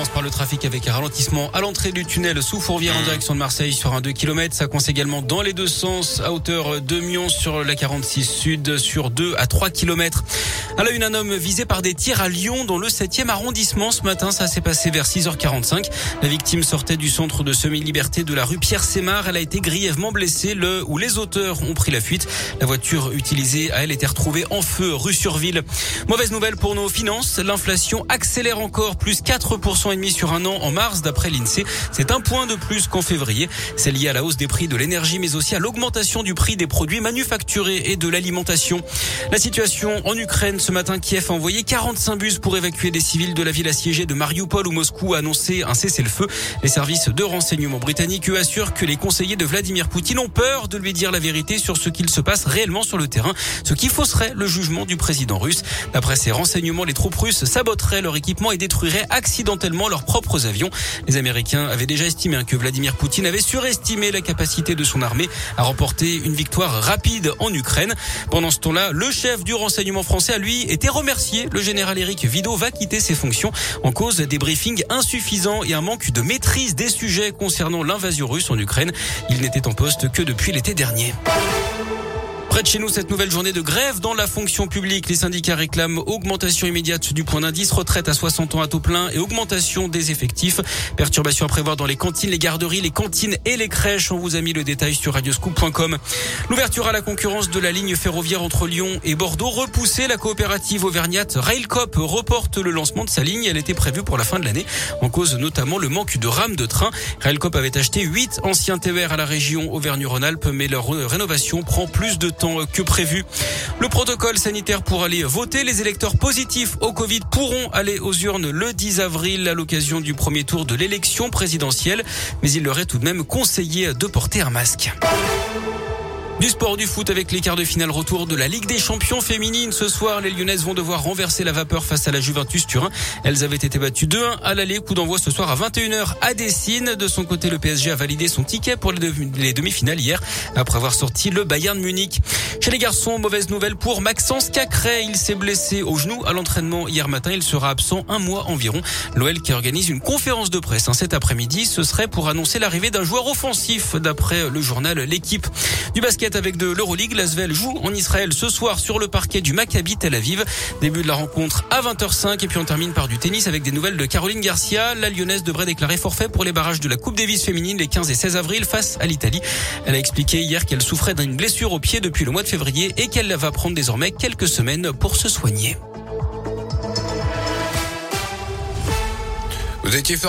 Commence par le trafic avec un ralentissement à l'entrée du tunnel sous Fourvière en direction de Marseille sur un 2 km. Ça coince également dans les deux sens à hauteur de Mion sur la 46 sud sur 2 à 3 km. À la une, un homme visé par des tirs à Lyon dans le 7e arrondissement. Ce matin, ça s'est passé vers 6h45. La victime sortait du centre de semi-liberté de la rue Pierre-Sémar. Elle a été grièvement blessée le où les auteurs ont pris la fuite. La voiture utilisée a elle été retrouvée en feu rue Surville. Mauvaise nouvelle pour nos finances. L'inflation accélère encore plus 4% et demi sur un an en mars d'après l'INSEE. C'est un point de plus qu'en février. C'est lié à la hausse des prix de l'énergie mais aussi à l'augmentation du prix des produits manufacturés et de l'alimentation. La situation en Ukraine ce matin, Kiev a envoyé 45 bus pour évacuer des civils de la ville assiégée de Mariupol où Moscou a annoncé un cessez-le-feu. Les services de renseignement britanniques eux assurent que les conseillers de Vladimir Poutine ont peur de lui dire la vérité sur ce qu'il se passe réellement sur le terrain, ce qui fausserait le jugement du président russe. D'après ces renseignements, les troupes russes saboteraient leur équipement et détruiraient accidentellement leurs propres avions. Les Américains avaient déjà estimé que Vladimir Poutine avait surestimé la capacité de son armée à remporter une victoire rapide en Ukraine. Pendant ce temps-là, le chef du renseignement français a lui été remercié. Le général Éric Vidot va quitter ses fonctions en cause des briefings insuffisants et un manque de maîtrise des sujets concernant l'invasion russe en Ukraine. Il n'était en poste que depuis l'été dernier. Près de chez nous, cette nouvelle journée de grève dans la fonction publique. Les syndicats réclament augmentation immédiate du point d'indice, retraite à 60 ans à taux plein et augmentation des effectifs. Perturbations à prévoir dans les cantines, les garderies, les cantines et les crèches. On vous a mis le détail sur radioscoop.com. L'ouverture à la concurrence de la ligne ferroviaire entre Lyon et Bordeaux repoussée. La coopérative auvergnate Railcop reporte le lancement de sa ligne. Elle était prévue pour la fin de l'année. En cause notamment le manque de rames de train. Railcop avait acheté 8 anciens TER à la région Auvergne-Rhône-Alpes, mais leur rénovation prend plus de que prévu. Le protocole sanitaire pour aller voter, les électeurs positifs au Covid pourront aller aux urnes le 10 avril à l'occasion du premier tour de l'élection présidentielle, mais il leur est tout de même conseillé de porter un masque. Du sport du foot avec les quarts de finale retour de la Ligue des champions féminines. Ce soir, les Lyonnaises vont devoir renverser la vapeur face à la Juventus Turin. Elles avaient été battues 2-1 à l'aller. Coup d'envoi ce soir à 21h à Dessine. De son côté, le PSG a validé son ticket pour les demi-finales hier après avoir sorti le Bayern Munich. Chez les garçons, mauvaise nouvelle pour Maxence Cacré. Il s'est blessé au genou à l'entraînement hier matin. Il sera absent un mois environ. L'OL qui organise une conférence de presse hein, cet après-midi, ce serait pour annoncer l'arrivée d'un joueur offensif d'après le journal L'équipe. Du avec de l'Euroleague. L'Asvel joue en Israël ce soir sur le parquet du Maccabi Tel Aviv. Début de la rencontre à 20h05 et puis on termine par du tennis avec des nouvelles de Caroline Garcia. La Lyonnaise devrait déclarer forfait pour les barrages de la Coupe Davis féminine les 15 et 16 avril face à l'Italie. Elle a expliqué hier qu'elle souffrait d'une blessure au pied depuis le mois de février et qu'elle va prendre désormais quelques semaines pour se soigner. Vous étiez